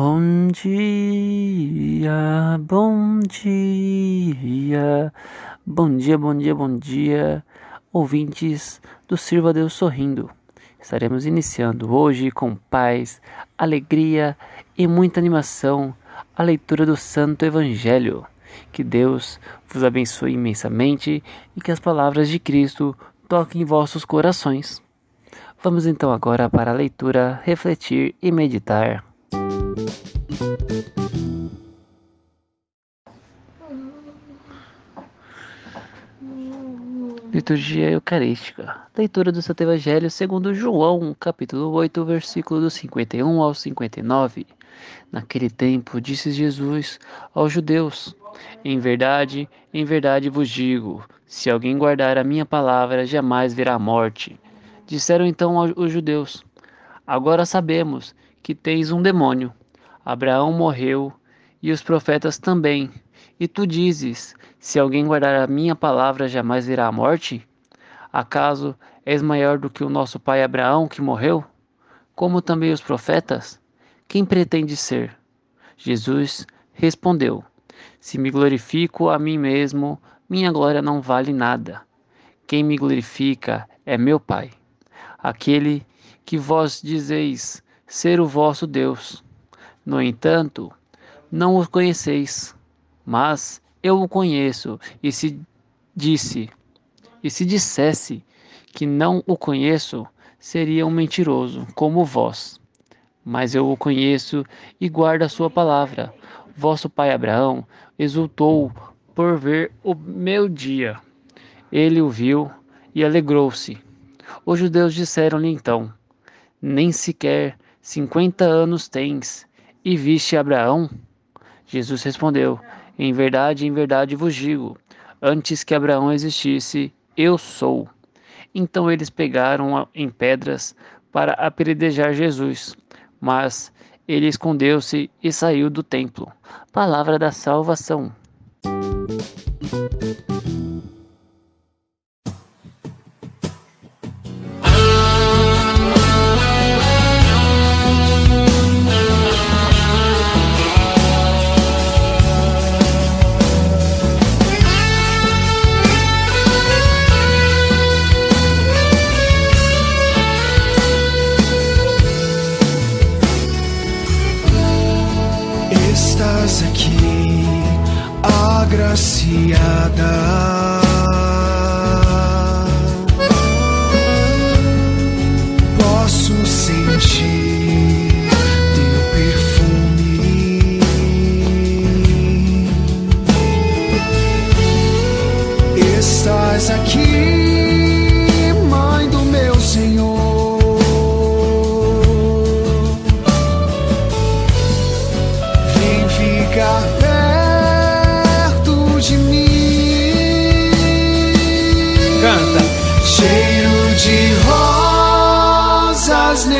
Bom dia, bom dia, bom dia, bom dia, bom dia, ouvintes do Sirva Deus Sorrindo. Estaremos iniciando hoje com paz, alegria e muita animação a leitura do Santo Evangelho. Que Deus vos abençoe imensamente e que as palavras de Cristo toquem em vossos corações. Vamos então agora para a leitura, refletir e meditar. Liturgia Eucarística. Leitura do Santo Evangelho segundo João, capítulo 8, versículo do 51 ao 59. Naquele tempo disse Jesus aos judeus: Em verdade, em verdade vos digo, se alguém guardar a minha palavra, jamais verá a morte. Disseram então os judeus: Agora sabemos que tens um demônio. Abraão morreu e os profetas também. E tu dizes: Se alguém guardar a minha palavra, jamais verá a morte? Acaso és maior do que o nosso pai Abraão, que morreu? Como também os profetas? Quem pretende ser? Jesus respondeu: Se me glorifico a mim mesmo, minha glória não vale nada. Quem me glorifica é meu Pai, aquele que vós dizeis ser o vosso Deus. No entanto, não o conheceis, mas eu o conheço, e se disse, e se dissesse que não o conheço, seria um mentiroso, como vós. Mas eu o conheço e guardo a sua palavra. Vosso pai Abraão exultou por ver o meu dia. Ele o viu e alegrou-se. Os judeus disseram-lhe então: Nem sequer cinquenta anos tens, e viste Abraão? Jesus respondeu: Em verdade, em verdade vos digo, antes que Abraão existisse, eu sou. Então eles pegaram em pedras para apedrejar Jesus, mas ele escondeu-se e saiu do templo. Palavra da salvação. Agraciada. Posso sentir teu perfume. Estás aqui,